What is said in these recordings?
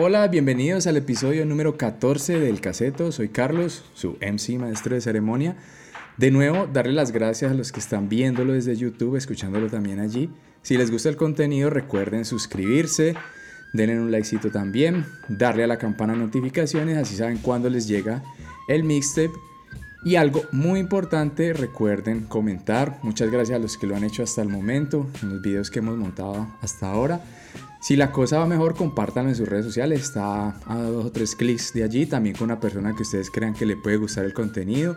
Hola, bienvenidos al episodio número 14 del Caseto. Soy Carlos, su MC, maestro de ceremonia. De nuevo, darle las gracias a los que están viéndolo desde YouTube, escuchándolo también allí. Si les gusta el contenido, recuerden suscribirse, denle un likecito también, darle a la campana de notificaciones, así saben cuándo les llega el mixtape. Y algo muy importante, recuerden comentar. Muchas gracias a los que lo han hecho hasta el momento, en los videos que hemos montado hasta ahora. Si la cosa va mejor, compártanlo en sus redes sociales. Está a dos o tres clics de allí. También con una persona que ustedes crean que le puede gustar el contenido.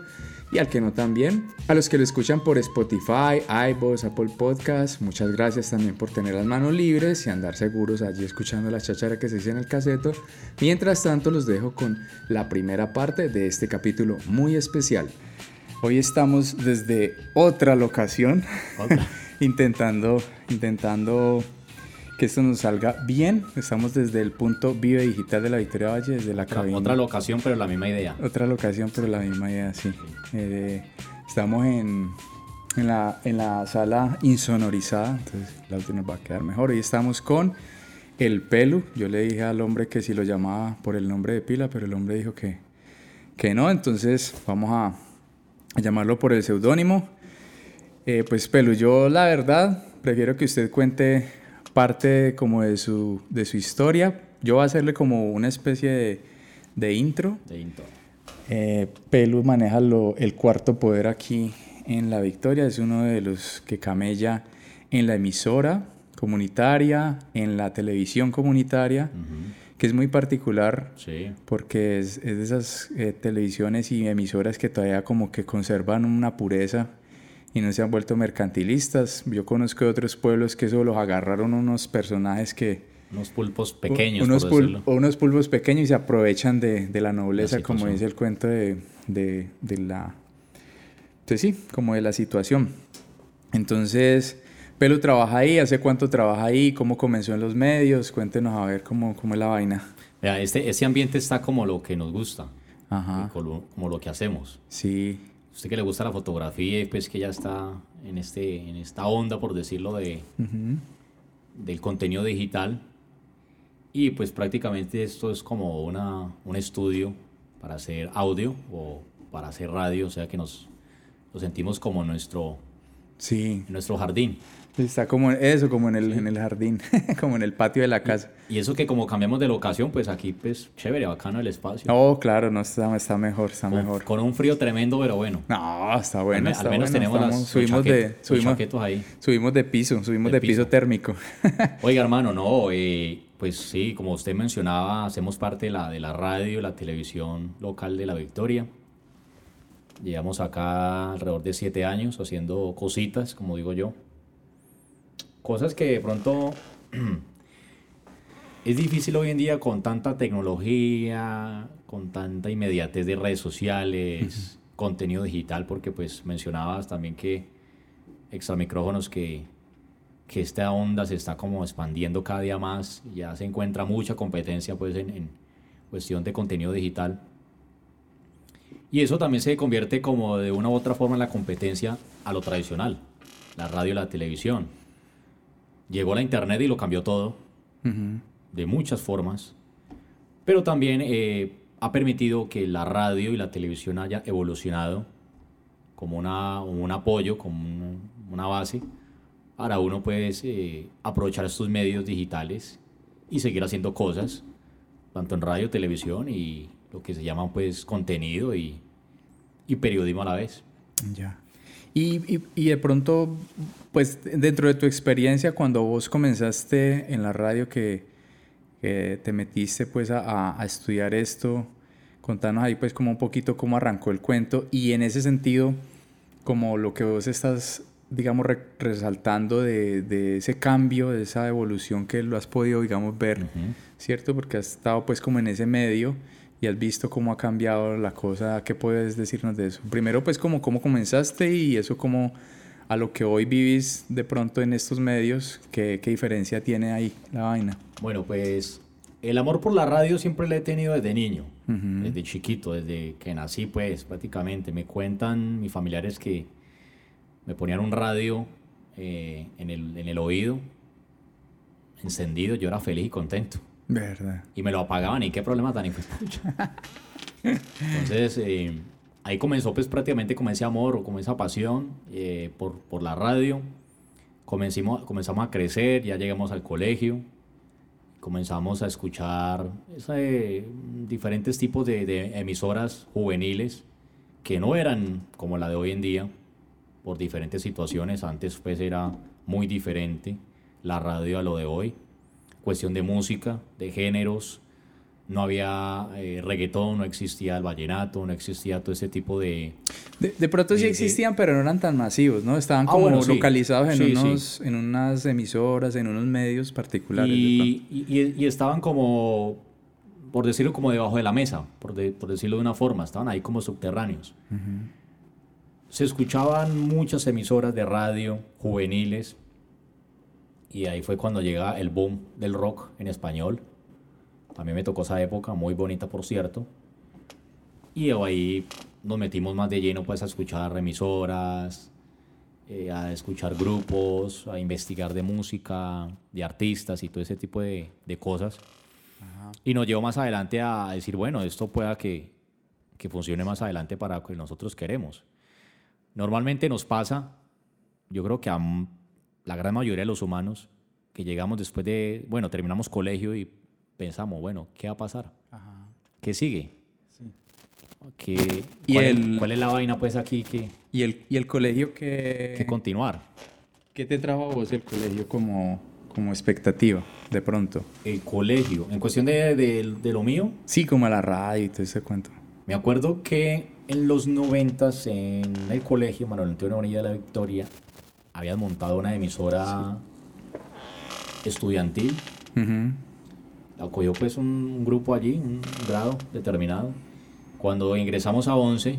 Y al que no también. A los que lo escuchan por Spotify, iVoox, Apple Podcasts. Muchas gracias también por tener las manos libres y andar seguros allí escuchando la chachara que se dice en el caseto. Mientras tanto, los dejo con la primera parte de este capítulo muy especial. Hoy estamos desde otra locación. intentando, intentando que esto nos salga bien. Estamos desde el punto Vive Digital de la Victoria Valle, desde la cabina. Otra locación, pero la misma idea. Otra locación, pero la misma idea, sí. Eh, estamos en, en, la, en la sala insonorizada, entonces la audio nos va a quedar mejor. Hoy estamos con el Pelu. Yo le dije al hombre que si lo llamaba por el nombre de pila, pero el hombre dijo que, que no, entonces vamos a, a llamarlo por el seudónimo. Eh, pues Pelu, yo la verdad prefiero que usted cuente parte como de su, de su historia. Yo voy a hacerle como una especie de, de intro. De intro. Eh, Pelu maneja lo, el cuarto poder aquí en La Victoria. Es uno de los que camella en la emisora comunitaria, en la televisión comunitaria, que es muy particular Sí. porque es, es de esas eh, televisiones y emisoras que todavía como que conservan una pureza y no se han vuelto mercantilistas. Yo conozco de otros pueblos que solo agarraron unos personajes que... Unos pulpos pequeños, unos, por pul- unos pulpos pequeños y se aprovechan de, de la nobleza, La como dice el cuento de, de, de la... Pues sí, como de la situación. Entonces, Pelo trabaja ahí, ¿hace cuánto trabaja ahí? ¿Cómo comenzó en los medios? Cuéntenos a ver cómo, cómo es la vaina. Vea, este, este ambiente está como lo que nos gusta, Ajá, como, como lo que hacemos. sí, Usted que le gusta la fotografía y pues que ya está en, este, en esta onda, por decirlo, de, del contenido digital. Y pues prácticamente esto es como una, un estudio para hacer audio o para hacer radio, o sea que nos lo sentimos como nuestro, sí. nuestro jardín. Está como eso, como en el, en el jardín, como en el patio de la casa. Y eso que como cambiamos de locación, pues aquí pues chévere, bacano el espacio. Oh, claro, no está, está mejor, está con, mejor. con un frío tremendo, pero bueno. No, está bueno, al, está al menos bueno. tenemos estamos- las, subimos de, subimos, chaquetos ahí. subimos de piso, subimos de, De piso. piso. térmico. Oiga, hermano, no, eh, pues sí, como usted mencionaba, hacemos parte de la, de la radio, la televisión local de La Victoria. Llevamos acá alrededor de siete años haciendo cositas, como digo yo. Cosas que de pronto es difícil hoy en día con tanta tecnología, con tanta inmediatez de redes sociales, contenido digital, porque pues mencionabas también que extra micrófonos que, que esta onda se está como expandiendo cada día más, ya se encuentra mucha competencia pues en, en cuestión de contenido digital. Y eso también se convierte como de una u otra forma en la competencia a lo tradicional, la radio y la televisión. Llegó la internet y lo cambió todo, Ujú. de muchas formas, pero también eh, ha permitido que la radio y la televisión haya evolucionado como una, un apoyo, como un- una base para uno pues eh, aprovechar estos medios digitales y seguir haciendo cosas, tanto en radio, televisión y lo que se llama pues contenido y, y periodismo a la vez. Ya. Y, y, y de pronto, pues dentro de tu experiencia, cuando vos comenzaste en la radio que, que te metiste pues a, estudiar esto, contanos ahí pues como un poquito cómo arrancó el cuento y en ese sentido, como lo que vos estás, digamos, re- resaltando de, de ese cambio, de esa evolución que lo has podido, digamos, ver. ¿cierto? Porque has estado pues como en ese medio y has visto cómo ha cambiado la cosa. ¿Qué puedes decirnos de eso? Primero pues como cómo comenzaste y eso como a lo que hoy vivís de pronto en estos medios, ¿qué, qué diferencia tiene ahí la vaina? Bueno, pues el amor por la radio siempre lo he tenido desde niño, Ujú. desde chiquito, desde que nací, pues prácticamente. Me cuentan mis familiares que me ponían un radio eh, en, el, en el oído, encendido, yo era feliz y contento. Verdad. Y me lo apagaban y qué problema tan hijo Entonces, eh, ahí comenzó pues prácticamente como ese amor o como esa pasión eh, por, por, la radio. Comenzamos, comenzamos a crecer, ya llegamos al colegio, comenzamos a escuchar ese, diferentes tipos de, de, emisoras juveniles que no eran como la de hoy en día, por diferentes situaciones. Antes pues era muy diferente la radio a lo de hoy. Cuestión de música, de géneros, no había eh, reggaetón, no existía el vallenato, no existía todo ese tipo de... De, pronto sí existían, pero no eran tan masivos, ¿no? Estaban ah, como localizados en, unos, en unas emisoras, en unos medios particulares. Y, y, estaban como, por decirlo, como debajo de la mesa, por, por decirlo de una forma, estaban ahí como subterráneos. Se escuchaban muchas emisoras de radio juveniles y ahí fue cuando llega el boom del rock en español mí me tocó esa época, muy bonita por cierto. Y ahí nos metimos más de lleno pues a escuchar remisoras, eh, a escuchar grupos, a investigar de música, de artistas y todo ese tipo de, de cosas. Y nos llevó más adelante a decir, bueno, esto pueda que, que funcione más adelante para lo que nosotros queremos. Normalmente nos pasa, yo creo que a la gran mayoría de los humanos, que llegamos después de, bueno, terminamos colegio y pensamos, bueno, ¿qué va a pasar? ¿Qué sigue? ¿Qué, ¿Y cuál, el, es, ¿Cuál es la vaina pues aquí? Que, ¿Y, el, ¿Y el colegio que... Que continuar. ¿Qué te trajo a vos el colegio como, como expectativa, de pronto? El colegio, en cuestión de, de, lo mío. Sí, como la radio y todo ese cuento. Me acuerdo que en los noventas en el colegio Manuel Antonio Bonilla de la Victoria habían montado una emisora estudiantil acogió pues un, grupo allí, un grado determinado. Cuando ingresamos a 11,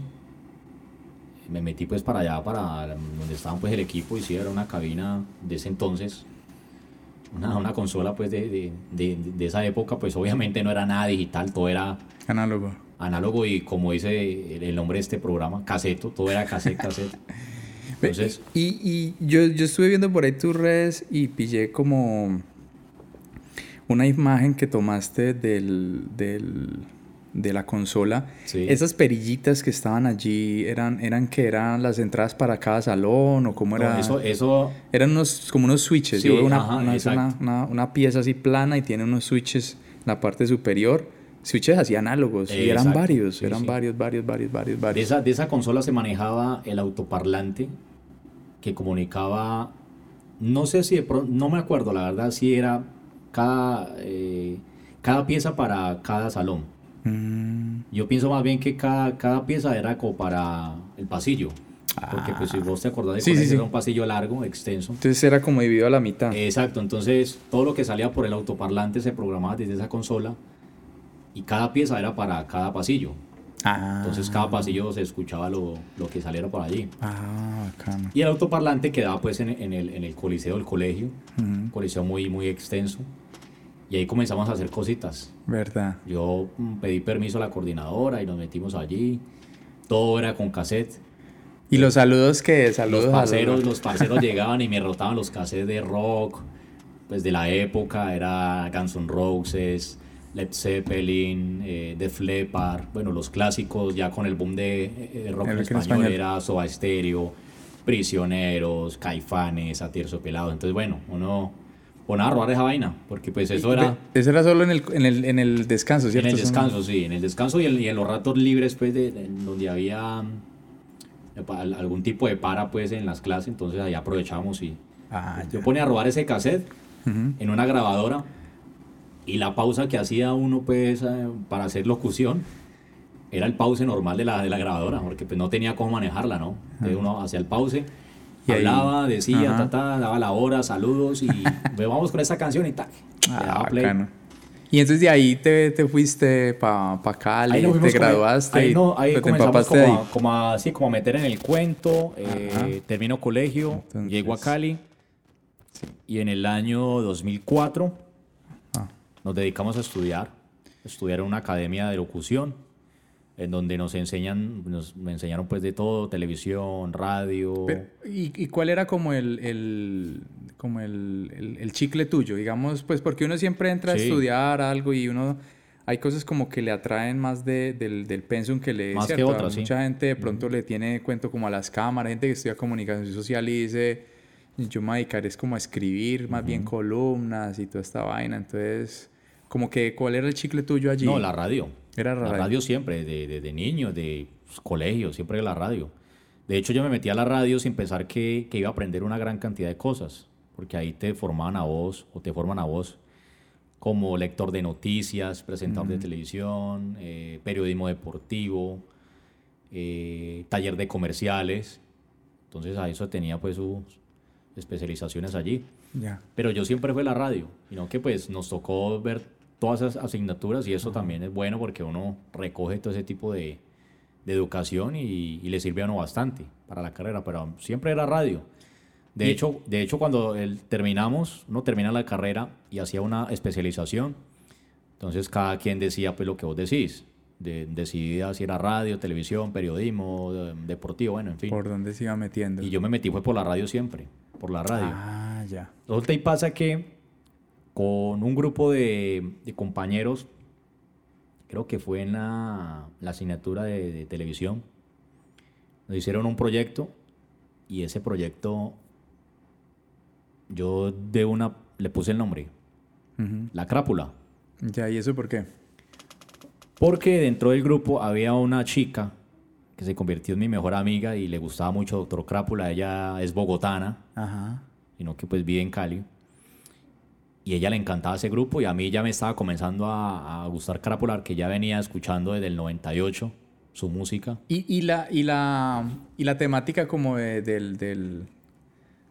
me metí pues para allá, para donde estaban pues el equipo, y sí, era una cabina de ese entonces, una, una consola pues de, de, de, esa época, pues obviamente no era nada digital, todo era... Análogo. Análogo y como dice el nombre de este programa, caseto, todo era cassette, cassette. Entonces... Y, y yo, yo estuve viendo por ahí tus redes y pillé como una imagen que tomaste del, del, de la consola. Esas perillitas que estaban allí, ¿eran, eran que eran las entradas para cada salón o cómo era? eso, eso... Eran unos, como unos switches. Yo veo una, una, una, pieza así plana y tiene unos switches en la parte superior. Switches así análogos. y eran varios, eran varios, varios, varios, varios, varios. De esa, de esa consola se manejaba el autoparlante que comunicaba, no sé si de pronto, no me acuerdo la verdad si era cada, eh, cada pieza para cada salón. Mm. Yo pienso más bien que cada, cada pieza era como para el pasillo. Porque pues si vos te acordás de era un pasillo largo, extenso. Entonces era como dividido a la mitad. Exacto, entonces todo lo que salía por el autoparlante se programaba desde esa consola y cada pieza era para cada pasillo. Ah. Entonces cada pasillo se escuchaba lo, lo que saliera por allí. Ah, y el autoparlante quedaba pues en, en, el, en el coliseo del colegio, un coliseo muy, muy extenso. Y ahí comenzamos a hacer cositas. ¿Verdad? Yo mm, pedí permiso a la coordinadora y nos metimos allí. Todo era con cassette. ¿Y los saludos que Saludos los parceros, los parceros llegaban y me rotaban los cassettes de rock, pues de la época, era Guns N' Roses, Led Zeppelin, eh, The Flepar, bueno, los clásicos ya con el boom de eh, rock en español, era Soba Stereo, Prisioneros, Caifanes, Pelado. Entonces, bueno, uno o nada, robar esa vaina, porque pues eso era... Eso era solo en el, en el, en el descanso, ¿cierto? En el descanso, sí, en el descanso y, en los ratos libres, pues, de, donde había eh, algún tipo de para, pues, en las clases, entonces ahí aprovechábamos y... Ah, yo ponía a robar ese cassette en una grabadora y la pausa que hacía uno, pues, eh, para hacer locución, era el pause normal de la, de la grabadora, porque pues no tenía cómo manejarla, ¿no? Entonces uno hacía el pause y hablaba, decía, ta, ta, daba la hora, saludos y vamos con esa canción y tal. Ah, y entonces de ahí te, te fuiste para pa Cali, te graduaste. Ahí, no, ahí comenzamos como, a, como, así, como a meter en el cuento. Eh, termino colegio, llego a Cali. Y en el año 2004 ah. Nos dedicamos a estudiar. Estudiar en una academia de locución en donde nos enseñan, nos me enseñaron pues de todo, televisión, radio. ¿y, ¿y, cuál era como el, el como el, el, el chicle tuyo, digamos, pues porque uno siempre entra a Sí. estudiar algo y uno, hay cosas como que le atraen más de, del, del pensum que le... Más que. A otras, sí. Mucha gente de pronto le tiene cuento como a las cámaras, gente que estudia comunicación social y dice, yo me dedicaré es como a escribir más bien columnas y toda esta vaina, entonces, como que, ¿cuál era el chicle tuyo allí? No, la radio. Era La radio. radio siempre, de, de, de niño, de pues, colegio, siempre la radio. De hecho, yo me metí a la radio sin pensar que, que iba a aprender una gran cantidad de cosas, porque ahí te formaban a vos, o te forman a vos, como lector de noticias, presentador de televisión, eh, periodismo deportivo, eh, taller de comerciales. Entonces, a eso tenía pues sus especializaciones allí. Ya. Pero yo siempre fue la radio, sino que pues nos tocó ver todas esas asignaturas y eso también es bueno porque uno recoge todo ese tipo de, de educación y, y le sirve a uno bastante para la carrera, pero siempre era radio. De, Y- hecho, de hecho, cuando el- terminamos, uno termina la carrera y hacía una especialización, entonces cada quien decía pues lo que vos decís, de, decidía si era radio, televisión, periodismo, de- deportivo, bueno, en fin. ¿Por dónde se iba metiendo? Y yo me metí fue por la radio siempre, por la radio. Ah, ya. Resulta y pasa que con un grupo de, de compañeros, creo que fue en la, la asignatura de, de televisión, nos hicieron un proyecto y ese proyecto yo de una le puse el nombre. La Crápula, Ya, ¿y eso por qué? porque dentro del grupo había una chica que se convirtió en mi mejor amiga y le gustaba mucho Doctor Crápula, ella es bogotana, Ajá. sino que pues vive en Cali. Y ella le encantaba ese grupo y a mí ya me estaba comenzando a, a gustar Crapular, que ya venía escuchando desde el 98 su música. Y, y, la, y, la, y la temática como de- del, del,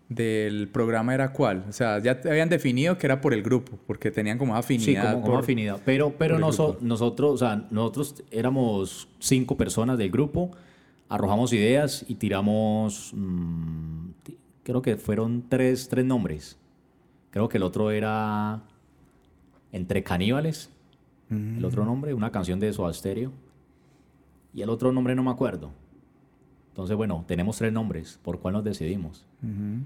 del programa era cuál? O sea, ya habían definido que era por el grupo, porque tenían como Sí, afinidad. como, como por- afinidad. Pero, pero noso- nosotros, o sea, nosotros éramos cinco personas del grupo, arrojamos ideas y tiramos, mm, creo que fueron tres, tres nombres. Creo que el otro era Entre Caníbales, el otro nombre, una canción de Soda Stereo. Y el otro nombre no me acuerdo. Entonces, bueno, tenemos tres nombres. ¿Por cuál nos decidimos? Ujú.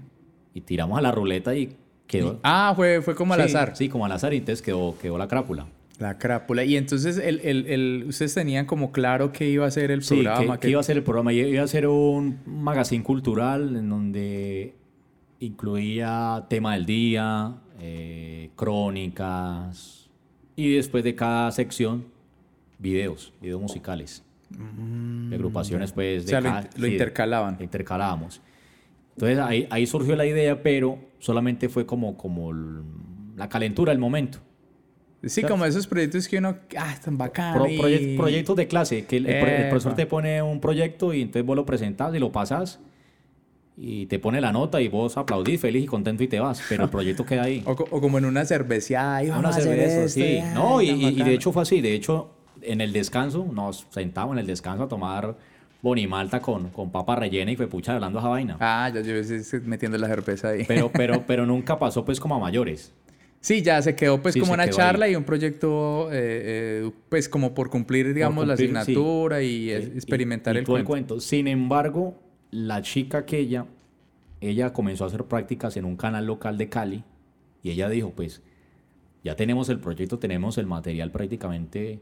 Y tiramos a la ruleta y quedó. Ah, fue, fue como al Sí, azar. Sí, como al azar, y entonces quedó, quedó la crápula. La crápula. Y entonces el, el, el- ustedes tenían como claro qué iba a ser el Sí, programa. que, que iba a ser el programa. Iba a ser un magazine cultural en donde incluía tema del día, eh, crónicas y después de cada sección videos, videos musicales. de agrupaciones pues Mm, o sea, de lo, lo sí, de- intercalaban. lo intercalábamos. Entonces ahí, ahí surgió la idea, pero solamente fue como, como la calentura del momento. Sí, como esos proyectos que uno, ah, están bacanos. Pro- proye- proyectos de clase, que el, el pro- el profesor te pone un proyecto y entonces vos lo presentas y lo pasas y te pone la nota y vos aplaudís feliz y contento y te vas, pero el proyecto queda ahí. O, co- o como en una cerveceada. y Una vamos a hacer cerveza, esto, sí. ay, No, y, y- y de hecho fue así. De hecho, en el descanso, nos sentamos en el descanso a tomar bonimalta con, con papa rellena y fue pucha hablando esa vaina. Ah, ya yo metiendo la cerveza ahí. Pero, pero, pero nunca pasó pues como a mayores. Sí, ya se quedó pues Sí, como una charla ahí. y un proyecto, eh, eh, pues como por cumplir, digamos, cumplir, la sí. asignatura y Sí, es- y- experimentar y el, todo cuento. Sin embargo, la chica aquella, ella comenzó a hacer prácticas en un canal local de Cali y ella dijo, pues, ya tenemos el proyecto, tenemos el material prácticamente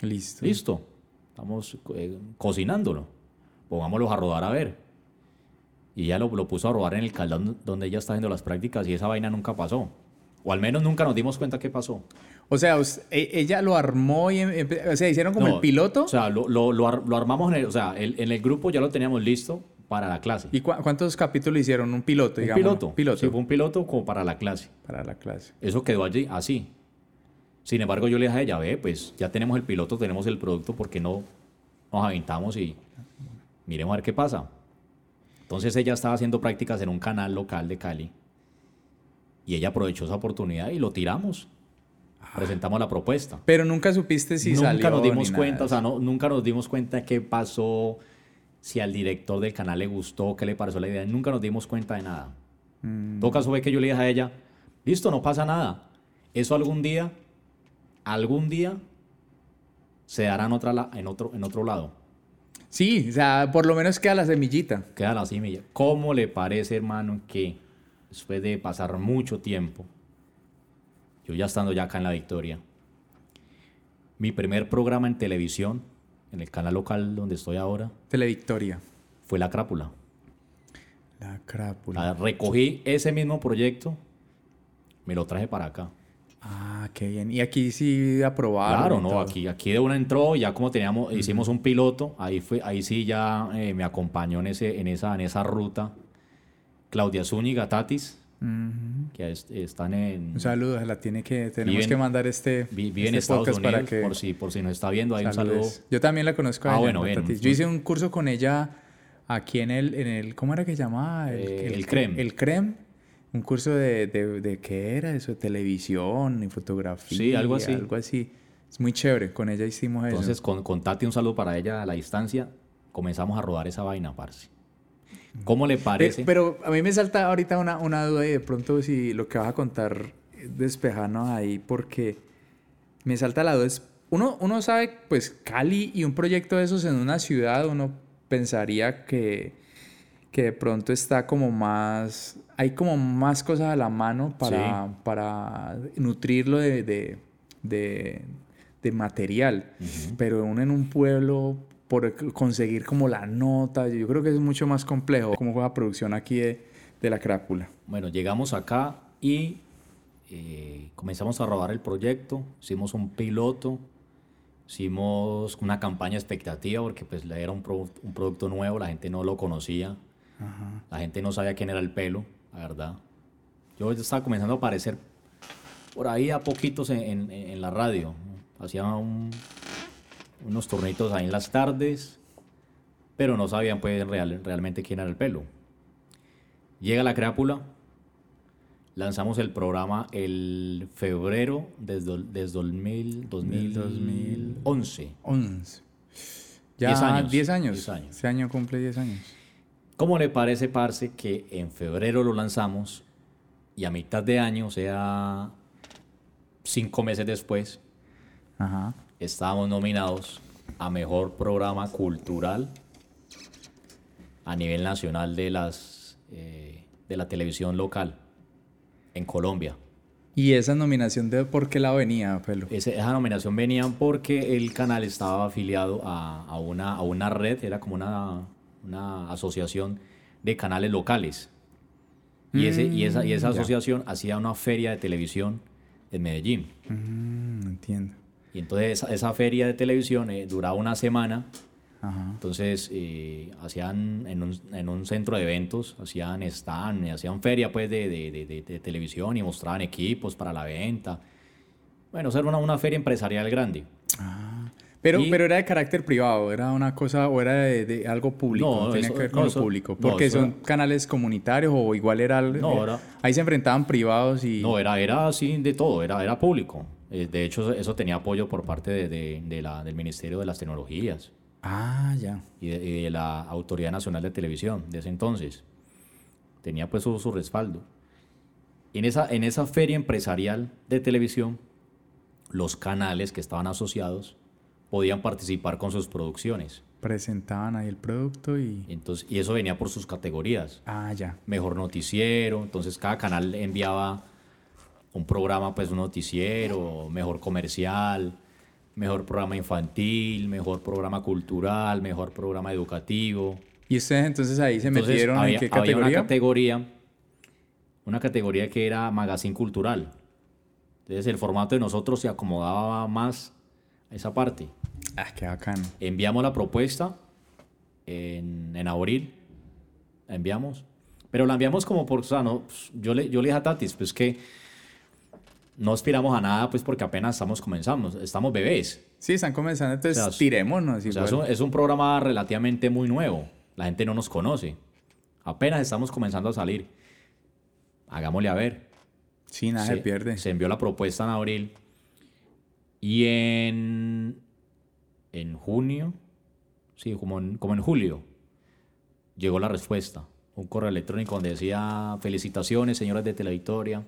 Listo. listo. Estamos eh, cocinándolo. Pongámoslos a rodar a ver. Y ella lo, lo puso a rodar en el caldón donde ella está haciendo las prácticas y esa vaina nunca pasó. O al menos nunca nos dimos cuenta qué pasó. O sea, e- ella lo armó y, em- o sea, hicieron como No, el piloto. O sea, lo, lo- lo ar- lo armamos en el, o sea, el- en el grupo ya lo teníamos listo para la clase. ¿Y cua- cuántos capítulos hicieron? Un piloto, un digamos. piloto. Piloto Sí, fue un piloto como para la clase. para la clase. Eso quedó allí así. Sin embargo, yo le dije a ella, ve, pues ya tenemos el piloto, tenemos el producto, ¿por qué no nos aventamos y miremos a ver qué pasa? Entonces ella estaba haciendo prácticas en un canal local de Cali y ella aprovechó esa oportunidad y lo tiramos. Presentamos la propuesta. Pero nunca supiste si nunca salió nos dimos cuenta, o sea, no, nunca nos dimos cuenta qué pasó, si al director del canal le gustó, qué le pareció la idea. Nunca nos dimos cuenta de nada. Mm. En todo caso fue que yo le dije a ella, listo, no pasa nada. Eso algún día, algún día se dará en, otra, en, otro, en otro lado. Sí, o sea, por lo menos queda la semillita. Queda la semilla. ¿Cómo le parece, hermano, que después de pasar mucho tiempo, yo ya estando ya acá en La Victoria, mi primer programa en televisión, en el canal local donde estoy ahora, Televictoria. fue La Crápula. La crápula. Ah, Recogí ese mismo proyecto, me lo traje para acá. Ah, qué bien. Y aquí sí aprobaron. Claro, y no, todo. aquí, aquí de una entró, ya como teníamos, hicimos un piloto, ahí fue, ahí sí ya eh, me acompañó en ese, en esa, en esa ruta Claudia Zúñiga Tatis, Ujú. que es- están en, Un saludo, se la tiene que, tenemos Viven- que mandar este, vi- vive en este podcast Unidos, para que por si, por si nos está viendo, hay un saludo. Yo también la conozco a Ah, bueno, bien. Tatis. Yo hice un curso con ella aquí en el, en el ¿cómo era que se llamaba? Eh, el CREM. El CREM. Un curso de, de, de ¿qué era eso? Televisión y fotografía. Sí, algo así. Algo así. Es muy chévere. Con ella hicimos eso. Entonces, con, con Tati, un saludo para ella a la distancia, comenzamos a rodar esa vaina, parce. ¿Cómo le parece? Pero a mí me salta ahorita una, una duda y de pronto si lo que vas a contar despejarnos ahí porque me salta la duda. Es, uno, uno sabe, pues Cali y un proyecto de esos en una ciudad, uno pensaría que, que de pronto está como más, hay como más cosas a la mano para, para nutrirlo de, de, de- de material. Pero uno en un pueblo, por conseguir como la nota, yo creo que es mucho más complejo. ¿Cómo fue la producción aquí de, de La Crápula? Bueno, llegamos acá y eh, comenzamos a rodar el proyecto, hicimos un piloto, hicimos una campaña expectativa porque pues era un, pro- un producto nuevo, la gente no lo conocía, la gente no sabía quién era el pelo, la verdad. Yo estaba comenzando a aparecer por ahí a poquitos en, en- en la radio, hacía un- unos turnitos ahí en las tardes, pero no sabían pues real- realmente quién era el pelo. Llega la crápula, lanzamos el programa el febrero desde, el- desde 2000, 2011. 11. Ya 10 años, 10 años. 10 años. Este año cumple 10 años. ¿Cómo le parece, Parce, que en febrero lo lanzamos y a mitad de año, o sea, cinco meses después, Ajá. Estábamos nominados a Mejor Programa Cultural a nivel nacional de, las, eh, de la televisión local en Colombia. ¿Y esa nominación de por qué lado venía, Pelo? Esa nominación venía porque el canal estaba afiliado a, a una, a una red, era como una, una asociación de canales locales. Y, ese, y, esa, y esa Mm, ya. asociación hacía una feria de televisión en Medellín. Mm, entiendo. Y entonces esa, feria de televisión eh, duraba una semana. Ajá. Entonces eh, hacían en un, en un centro de eventos, hacían stand, hacían feria pues de, de- de- de- televisión y mostraban equipos para la venta. Bueno, era una, una feria empresarial grande. Pero, Y- pero era de carácter privado, era una cosa o era de, de algo público, No, no, tenía eso- que ver no, con lo eso- público, no, porque son era- canales comunitarios o igual era, No, era- ahí se enfrentaban privados y No, era, era así de todo, era, era público. Eh, de hecho, eso tenía apoyo por parte de, de- de la, del Ministerio de las Tecnologías ah ya, y de, y de la Autoridad Nacional de Televisión de ese entonces. Tenía pues su, su respaldo. En esa, en esa feria empresarial de televisión, los canales que estaban asociados podían participar con sus producciones. presentaban ahí el producto y Entonces, y eso venía por sus categorías. ah ya, mejor noticiero, entonces cada canal enviaba un programa, pues un noticiero, mejor comercial, mejor programa infantil, mejor programa cultural, mejor programa educativo. y ustedes entonces ahí se Entonces, metieron había, en qué había una categoría, categoría, una categoría que era magazine cultural. Entonces el formato de nosotros se acomodaba más a esa parte. ah qué bacano, Enviamos la propuesta en, en abril. La enviamos. Pero la enviamos como por, o sea, no, pues, yo, le, yo le dije a Tatis, pues que no aspiramos a nada, pues porque apenas estamos comenzando, estamos bebés. sí están comenzando, entonces O sea, tirémonos O sea, es un, es un programa relativamente muy nuevo. La gente no nos conoce. Apenas estamos comenzando a salir. Hagámosle a ver. sí nada se, pierde, Se envió la propuesta en abril. Y en, en junio, sí, como en, como en julio, llegó la respuesta. Un correo electrónico donde decía, felicitaciones, señores de Televictoria.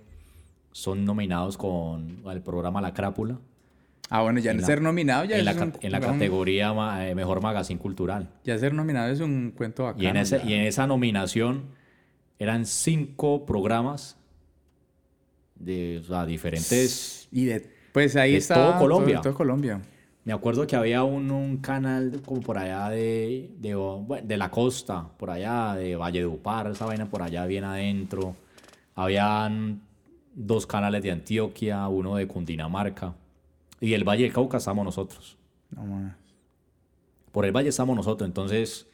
Son nominados con el programa La Crápula ah bueno ya en la- ser nominado ya en la, es un- ca- en la un- categoría ma- eh, Mejor Magazine Cultural. ya ser nominado es un cuento bacano Y en, ese- ya. y en esa nominación eran cinco programas de o sea, diferentes. Y de, pues ahí De está. todo Colombia. Todo, Colombia. Me acuerdo que había un, un canal como por allá de, de, bueno, de la costa, por allá, de Valledupar, esa vaina por allá bien adentro. Habían dos canales de Antioquia, uno de Cundinamarca. Y el Valle del Cauca estamos nosotros. No más. Por el Valle estamos nosotros. Entonces,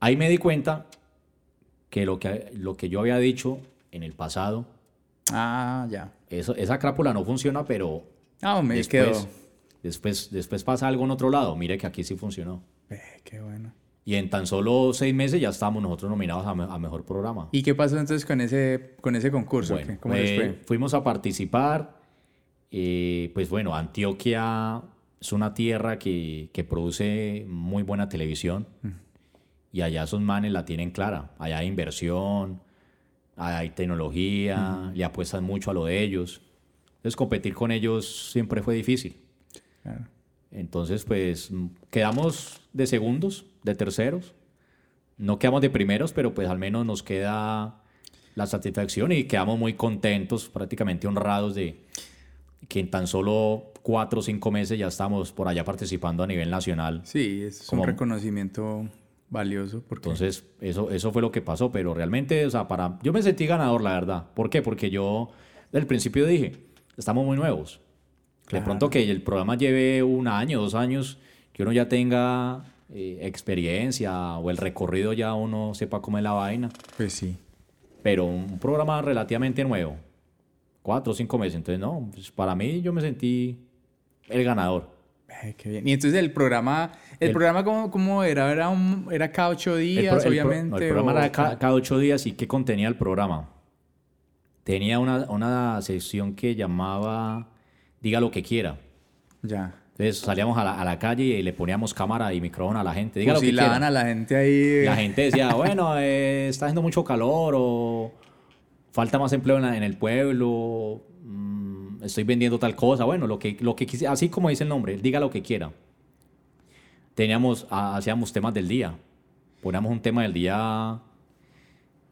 ahí me di cuenta que lo que, lo que yo había dicho en el pasado, Ah, ya. eso, esa crápula no funciona, pero Ah, me después, quedó. después, después pasa algo en otro lado. Mire que aquí sí funcionó. Eh, qué bueno. Y en tan solo seis meses ya estábamos nosotros nominados a, me- a Mejor Programa. ¿Y qué pasó entonces con ese, con ese concurso? Bueno. ¿Cómo les eh, fue? Fuimos a participar. eh, pues bueno, Antioquia es una tierra que, que produce muy buena televisión. Y allá esos manes la tienen clara. Allá hay inversión, hay tecnología, le apuestan mucho a lo de ellos. Entonces competir con ellos siempre fue difícil. Claro. Entonces, pues mm, quedamos de segundos, de terceros. No quedamos de primeros, pero pues al menos nos queda la satisfacción y quedamos muy contentos, prácticamente honrados de que en tan solo cuatro o cinco meses ya estamos por allá participando a nivel nacional. Sí, es Como- un reconocimiento valioso porque Entonces, eso, eso fue lo que pasó, pero realmente, o sea, para... Yo me sentí ganador, la verdad. ¿Por qué? Porque yo, del principio dije, estamos muy nuevos. De pronto que el programa lleve un año, dos años, que uno ya tenga eh, experiencia o el recorrido ya uno sepa cómo es la vaina. pues sí. Pero un programa relativamente nuevo, cuatro o cinco meses. Entonces, no, pues para mí yo me sentí el ganador. Ay, qué bien. Y entonces el programa, el, El- programa cómo, cómo era, era un- era cada ocho días, pro- el pro- obviamente. no, el programa o- era ca- cada, ocho días y ¿qué contenía el programa? Tenía una, una sección que llamaba Diga lo que quiera. Ya. Entonces salíamos a la, a la calle y le poníamos cámara y micrófono a la gente. Diga lo que quiera. a la gente ahí. La gente decía, bueno, eh, está haciendo mucho calor o falta más empleo en, la- en el pueblo, mm, estoy vendiendo tal cosa. Bueno, lo que, lo que quisi- así como dice el nombre, diga lo que quiera. Teníamos, ha- hacíamos temas del día. Poníamos un tema del día,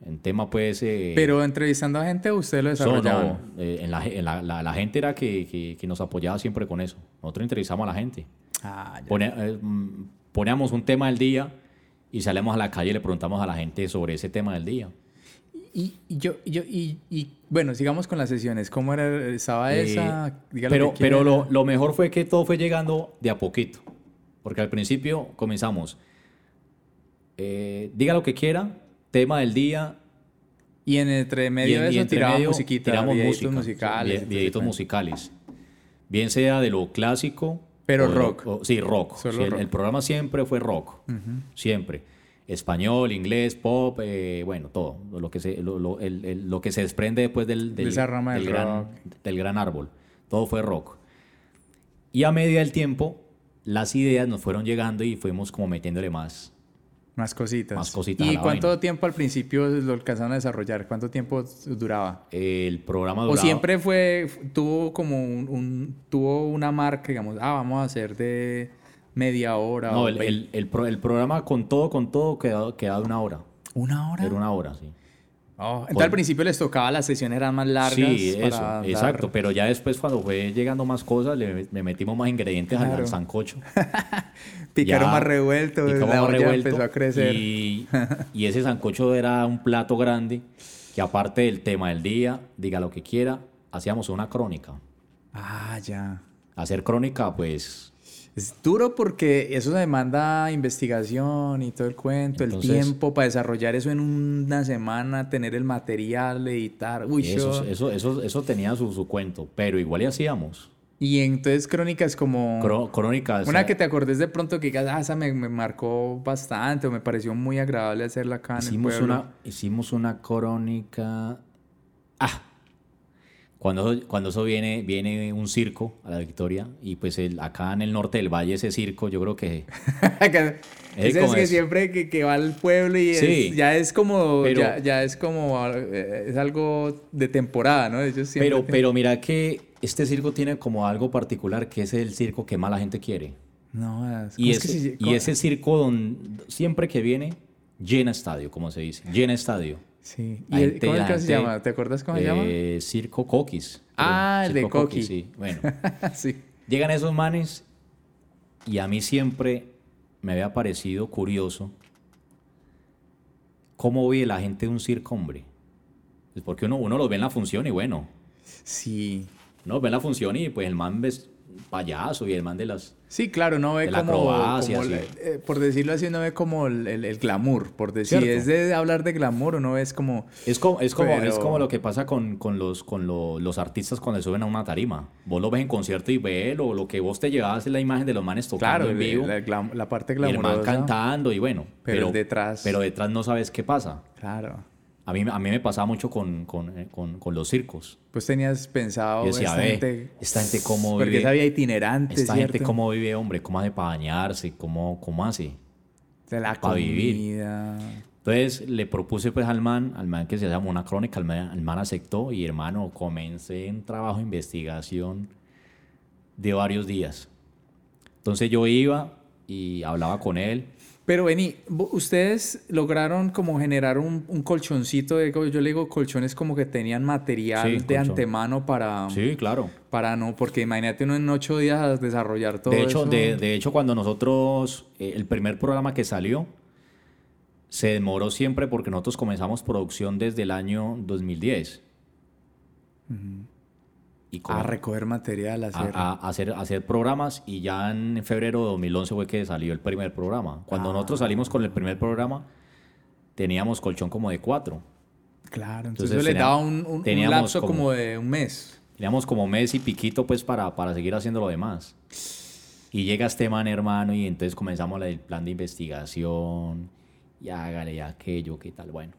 en tema pues... eh, Pero entrevistando a gente, usted lo desarrollaba. no, eh, en la, en la- la- la gente era que, que- que nos apoyaba siempre con eso. Nosotros entrevistamos a la gente. Ah, ya. Pone- eh, mm, poníamos un tema del día y salíamos a la calle y le preguntamos a la gente sobre ese tema del día. Y, y yo, y yo, y, y, bueno, sigamos con las sesiones. ¿Cómo era? ¿Estaba Eh, esa? Pero que pero lo, lo mejor fue que todo fue llegando de a poquito. Porque al principio comenzamos, eh, diga lo que quiera, tema del día. Y en entre y medio en- de y eso entre tiramos medio musiquita, tiramos música, musicales. videitos bueno. musicales. Bien sea de lo clásico. Pero o de lo- rock. o- sí, rock. Sí, el, rock. el programa siempre fue rock. Siempre. Español, inglés, pop, eh, bueno, todo. Lo que se, lo, lo- el- el- lo que se desprende después del, De del, esa rama del gran, rock. del gran árbol. Todo fue rock. Y a medida del tiempo, las ideas nos fueron llegando y fuimos como metiéndole más. Más cositas. Más cositas ¿Y cuánto vaina. tiempo al principio lo alcanzaron a desarrollar? ¿Cuánto tiempo duraba? El programa O duraba... siempre fue, tuvo como un, un- tuvo una marca, digamos, ah, vamos a hacer de media hora. No, o el, el, el pro- el programa con todo, con todo, quedaba, quedaba una hora. ¿Una hora? Era una hora, sí. Oh, entonces al principio les tocaba, las sesiones eran más largas. Sí, para eso, dar- exacto. Pero ya después, cuando fue llegando más cosas, le, le metimos más ingredientes al- Claro. al sancocho. Picaron Ya más revuelto, picamos la más revuelto empezó a crecer. Y, y ese sancocho era un plato grande que aparte del tema del día, diga lo que quiera, hacíamos una crónica. Ah, ya. Hacer crónica, pues, Es duro porque eso demanda investigación y todo el cuento, Entonces- el tiempo para desarrollar eso en una semana, tener el material, editar. Uy, eso, eso, eso, eso tenía su, su cuento. Pero igual y hacíamos. Y entonces crónicas como... Cro- crónicas. Una eh, que te acordes de pronto que digas, ah, esa me, me marcó bastante o me pareció muy agradable hacerla acá en el Hicimos pueblo. una, hicimos una crónica. Ah, cuando, cuando eso viene, viene un circo a la Victoria y pues el, acá en el norte del valle ese circo yo creo que es ¿cómo que es? siempre que, que va al pueblo y es- Sí. ya es como, Pero- ya, ya es como, eh, es algo de temporada, ¿no? Ellos siempre pero, te- pero mira que este circo tiene como algo particular que es el circo que más la gente quiere. No, es, Y ¿cómo es que se- y ese circo donde siempre que viene llena estadio, como se dice, llena estadio. Sí. ¿Y el- cómo es la que se llama? ¿Te acuerdas cómo se llama? eh, Circo Coquis. Ah, el de Circo Coqui. sí. Bueno, sí. llegan esos manes y a mí siempre me había parecido curioso cómo vive la gente de un circo, hombre. Es porque uno, uno los ve en la función y bueno, Sí. uno ve en la función y pues el man ves payaso y el man de las... Sí, claro, no ve De la como, como la- eh, por decirlo así, no ve como el, el- el glamour, por decir, Cierto. es de hablar de glamour, uno es como, Es como, es como, es Pero- como lo que pasa con, con los, con lo- los artistas cuando suben a una tarima. Vos lo ves en concierto y ves lo, lo que vos te llevas es la imagen de los manes tocando claro, en vivo. la, glam- la parte y el man glamurosa. cantando y bueno. Pero el detrás. Pero detrás no sabes qué pasa. Claro. A mí, a mí me pasaba mucho con, con, eh, con- con los circos. Pues tenías pensado Yo decía, esta ve, gente, esta gente cómo porque vive. esa vida itinerante, Esta ¿cierto? gente cómo vive, hombre, cómo hace para bañarse, cómo, cómo hace. de la pa' vivir. Entonces le propuse pues al man, al man que se llama una crónica, el man, el man aceptó y hermano, comencé un trabajo de investigación de varios días. Entonces yo iba y hablaba con él. Pero vení, ustedes lograron como generar un, un colchoncito de, yo le digo colchones como que tenían material Sí, de colchón. antemano para, Sí, claro. para no, porque imagínate uno en ocho días desarrollar todo De hecho, eso. de, de hecho, cuando nosotros, eh, el primer programa que salió, se demoró siempre porque nosotros comenzamos producción desde el año 2010. Y a recoger material, a hacer. a- a hacer, a hacer programas y ya en febrero de 2011 fue que salió el primer programa. Cuando nosotros salimos con el primer programa, teníamos colchón como de cuatro. claro, entonces, entonces le daba un, un- lapso como, como- de un mes. Teníamos como mes y piquito pues para, para seguir haciendo lo demás. Y llega este man, hermano, y entonces comenzamos el plan de investigación. Y hágale aquello, qué tal, bueno.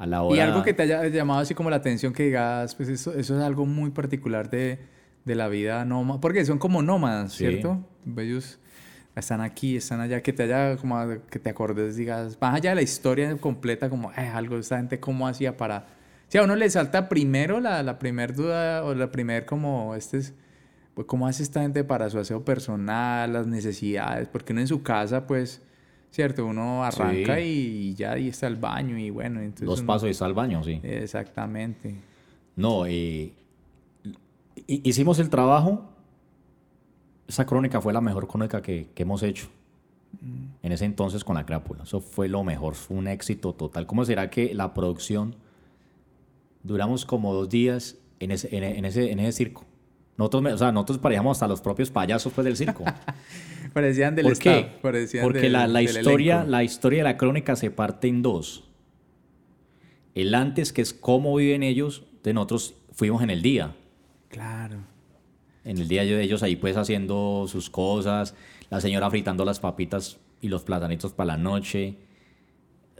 A la hora... Y algo que te haya llamado así como la atención que digas, pues eso, eso es algo muy particular de, de la vida nómada, porque son como nómadas, Sí. ¿cierto? Ellos están aquí, están allá, que te haya como que te acordes, digas, más allá de la historia completa, como eh, algo de esta gente cómo hacía para... Si a uno le salta primero la, la primer duda o la primer como, este es, pues cómo hace esta gente para su aseo personal, las necesidades, porque uno en su casa, pues, cierto, uno arranca Sí. y, ya ahí está el baño y bueno, entonces... Dos uno- pasos y está al baño, sí. Exactamente. No, eh, hi- hicimos el trabajo. Esa crónica fue la mejor crónica que, que hemos hecho en ese entonces con la crápula. Eso fue lo mejor, fue un éxito total. ¿Cómo será que la producción duramos como dos días en ese, en, en ese, en ese circo? Nosotros, o sea, nosotros parecíamos hasta los propios payasos pues, del circo. Parecían del ¿Por staff, qué? parecían Porque del- la, la del historia, elenco. la historia de la crónica se parte en dos. El antes, que es cómo viven ellos, de nosotros fuimos en el día. Claro. En el día de ellos ahí pues haciendo sus cosas, la señora fritando las papitas y los platanitos para la noche,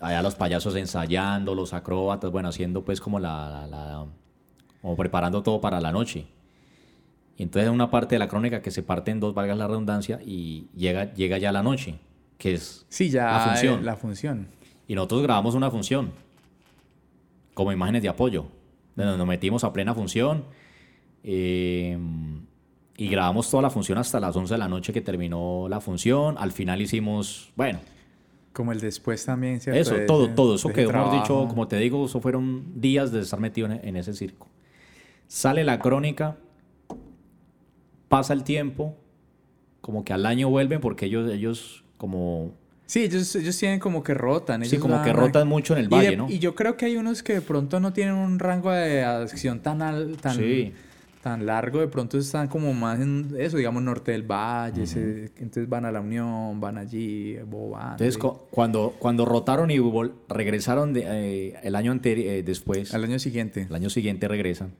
allá los payasos ensayando, los acróbatas, bueno, haciendo pues como la, la- la- como preparando todo para la noche. Y entonces una parte de la crónica que se parte en dos, valga la redundancia, y llega, llega ya la noche, que es Sí, ya la función. eh, la función. Y nosotros grabamos una función como imágenes de apoyo. Nos, nos metimos a plena función eh, y grabamos toda la función hasta las 11 de la noche que terminó la función. Al final hicimos, bueno, Como el después también, ¿cierto? eso, todo, todo. Eso de quedó, mejor dicho, como te digo, eso fueron días de estar metido en, en ese circo. Sale la crónica, pasa el tiempo, como que al año vuelven porque ellos, ellos como Sí, ellos, ellos tienen como que rotan. Sí, como que van rotan mucho en el de- valle, ¿no? Y yo creo que hay unos que de pronto no tienen un rango de acción tan, al- tan, Sí. tan largo, de pronto están como más en eso, digamos, norte del valle, se- entonces van a la Unión, van allí, bobando. Entonces, cuando, cuando rotaron y regresaron de, eh, el año anterior, después, al año siguiente. el año siguiente regresan,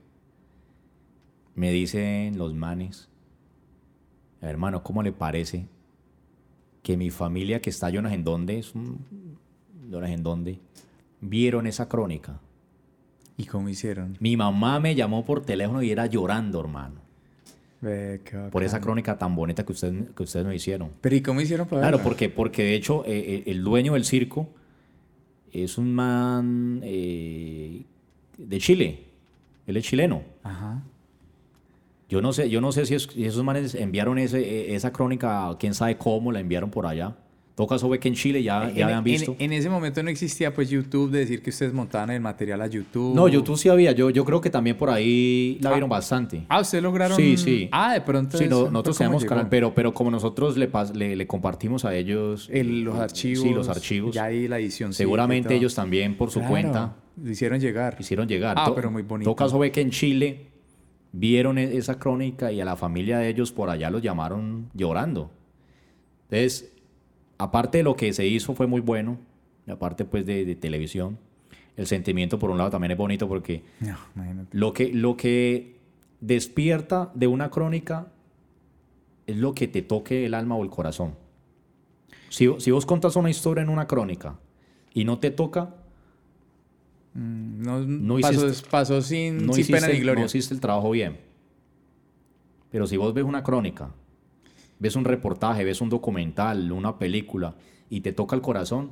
me dicen los manes, hermano, ¿cómo le parece que mi familia que está sé en es un, sé en dónde, vieron esa crónica? ¿Y cómo hicieron? Mi mamá me llamó por teléfono y era llorando, hermano, por esa crónica tan bonita que, usted, que ustedes me hicieron. Pero ¿y cómo hicieron para Claro, verla? porque, porque de hecho eh, eh, el dueño del circo es un man eh, de Chile. Él es chileno. Ajá. Yo no sé, yo no sé si, es- si esos manes enviaron ese, eh, esa crónica, quién sabe cómo la enviaron por allá. todo caso ve que en Chile ya, ya en, habían visto. En, en, ese momento no existía pues YouTube de decir que ustedes montaban el material a YouTube. No, YouTube sí había. Yo, yo creo que también por ahí la vieron bastante. Ah, ¿ustedes lograron? Sí, sí. Ah, de pronto. Sí, no, nosotros tenemos canal, pero, pero como nosotros le, le, le compartimos a ellos el, los archivos. Sí, los archivos. Ya ahí la edición. Seguramente ellos también por su Claro, cuenta Hicieron llegar. hicieron llegar. Ah, To- pero muy bonito. todo caso ve que en Chile vieron e- esa crónica y a la familia de ellos por allá los llamaron llorando. Entonces, aparte de lo que se hizo fue muy bueno, aparte pues de, de televisión, el sentimiento por un lado también es bonito porque No, lo que, lo que despierta de una crónica es lo que te toque el alma o el corazón. Si, si vos contas una historia en una crónica y no te toca, No, No pasó, hiciste- pasó sin, no sin hiciste, pena ni gloria. no hiciste el trabajo bien. Pero si vos ves una crónica, ves un reportaje, ves un documental, una película y te toca el corazón,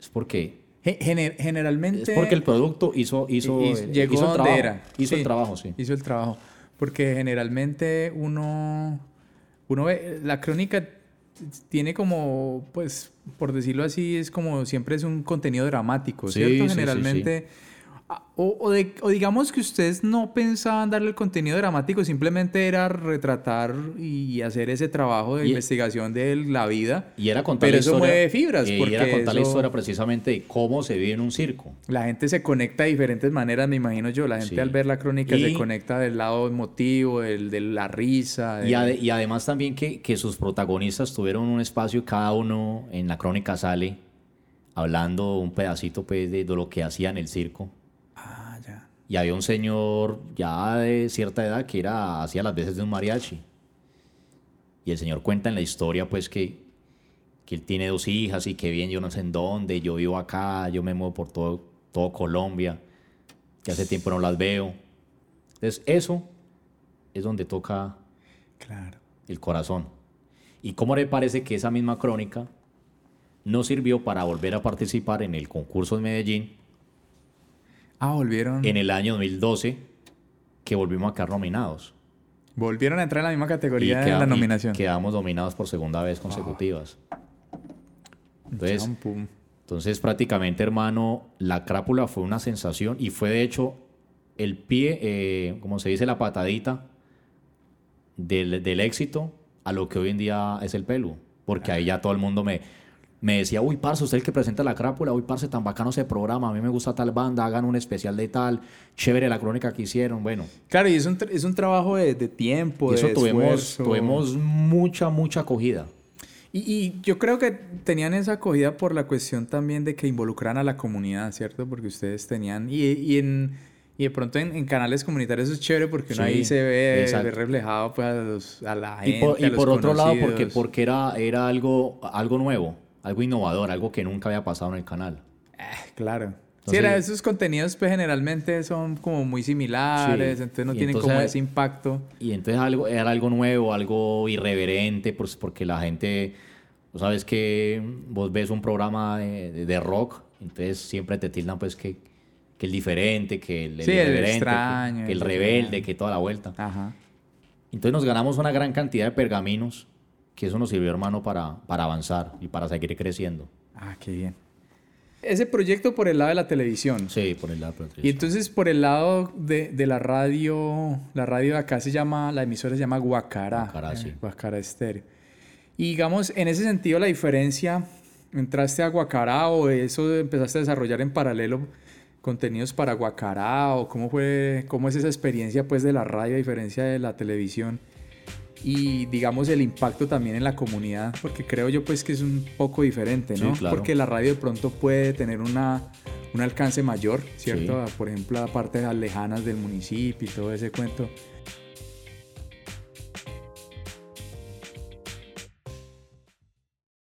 es porque, Ge- gener- generalmente. es porque el producto hizo, hizo, llegó hizo el donde trabajo. era. Hizo Sí. el trabajo, sí. Hizo el trabajo. Porque generalmente uno, uno ve, la crónica tiene como, pues, por decirlo así, es como siempre es un contenido dramático, ¿cierto? generalmente. O, o de- o digamos que ustedes no pensaban darle el contenido dramático, simplemente era retratar y hacer ese trabajo de Y- investigación de la vida. Y era contar Pero la eso historia. mueve fibras, y porque era contar la historia precisamente de cómo se vive en un circo. La gente se conecta de diferentes maneras, me imagino yo. La gente Sí. al ver la crónica se conecta del lado emotivo, del, de la risa. Y, además también que, que sus protagonistas tuvieron un espacio, cada uno en la crónica sale hablando un pedacito pues, de, de lo que hacía en el circo. Y había un señor ya de cierta edad que era, hacía las veces de un mariachi. Y el señor cuenta en la historia pues que, que él tiene dos hijas y que bien yo no sé en dónde, yo vivo acá, yo me muevo por todo, todo Colombia, que hace tiempo no las veo. Entonces eso es donde toca Claro. el corazón. ¿Y cómo le parece que esa misma crónica no sirvió para volver a participar en el concurso de Medellín Ah, volvieron. en el año 2012 que volvimos a quedar nominados? Volvieron a entrar en la misma categoría de la nominación. quedamos nominados por segunda vez consecutivas. Entonces, entonces prácticamente, hermano, la crápula fue una sensación y fue de hecho el pie, eh, como se dice, la patadita del, del éxito a lo que hoy en día es el pelo. Porque ahí ya todo el mundo me, me decía, uy, parce, usted es el que presenta la crápula, uy, parce, tan bacano ese programa, a mí me gusta tal banda, hagan un especial de tal, chévere la crónica que hicieron, bueno. Claro, y es un, es un trabajo de, de tiempo, Y eso de tuvimos, esfuerzo. tuvimos mucha, mucha acogida. Y, y yo creo que tenían esa acogida por la cuestión también de que involucraran a la comunidad, ¿cierto? Porque ustedes tenían... Y, y en, y de pronto en, en canales comunitarios eso es chévere porque uno Sí, ahí se ve, ve reflejado pues, a, los- a la Y gente, por, y a los por otro lado, porque, porque era, era algo, algo nuevo, algo innovador, algo que nunca había pasado en el canal. Claro. sí, Entonces- era, esos contenidos pues generalmente son como muy similares, Sí. entonces no Y tienen entonces- como ese impacto. Y entonces algo, era algo nuevo, algo irreverente, pues, porque la gente, tú sabes que vos ves un programa de, rock, entonces siempre te tildan pues que, que el diferente, que el, el Sí, el irreverente, que- extraño, que, el el rebelde, extraño. que toda la vuelta. Ajá. Entonces nos ganamos una gran cantidad de pergaminos, que eso nos sirvió, hermano, para, para avanzar y para seguir creciendo. Ah, qué bien. Ese proyecto por el lado de la televisión. Sí, por el lado de la Y televisión. entonces por el lado de, de la radio, la radio de acá se llama, la emisora se llama Guacara. Guacara, eh, sí. Guacara Estéreo. Y digamos, en ese sentido la diferencia, ¿entraste a Guacara o eso empezaste a desarrollar en paralelo contenidos para Guacara o cómo fue, cómo es esa experiencia pues de la radio a diferencia de la televisión? Y digamos el impacto también en la comunidad, porque creo yo pues que es un poco diferente, Sí, ¿no? claro. Porque la radio de pronto puede tener una, un alcance mayor, ¿cierto? Por ejemplo, a partes lejanas del municipio y todo ese cuento.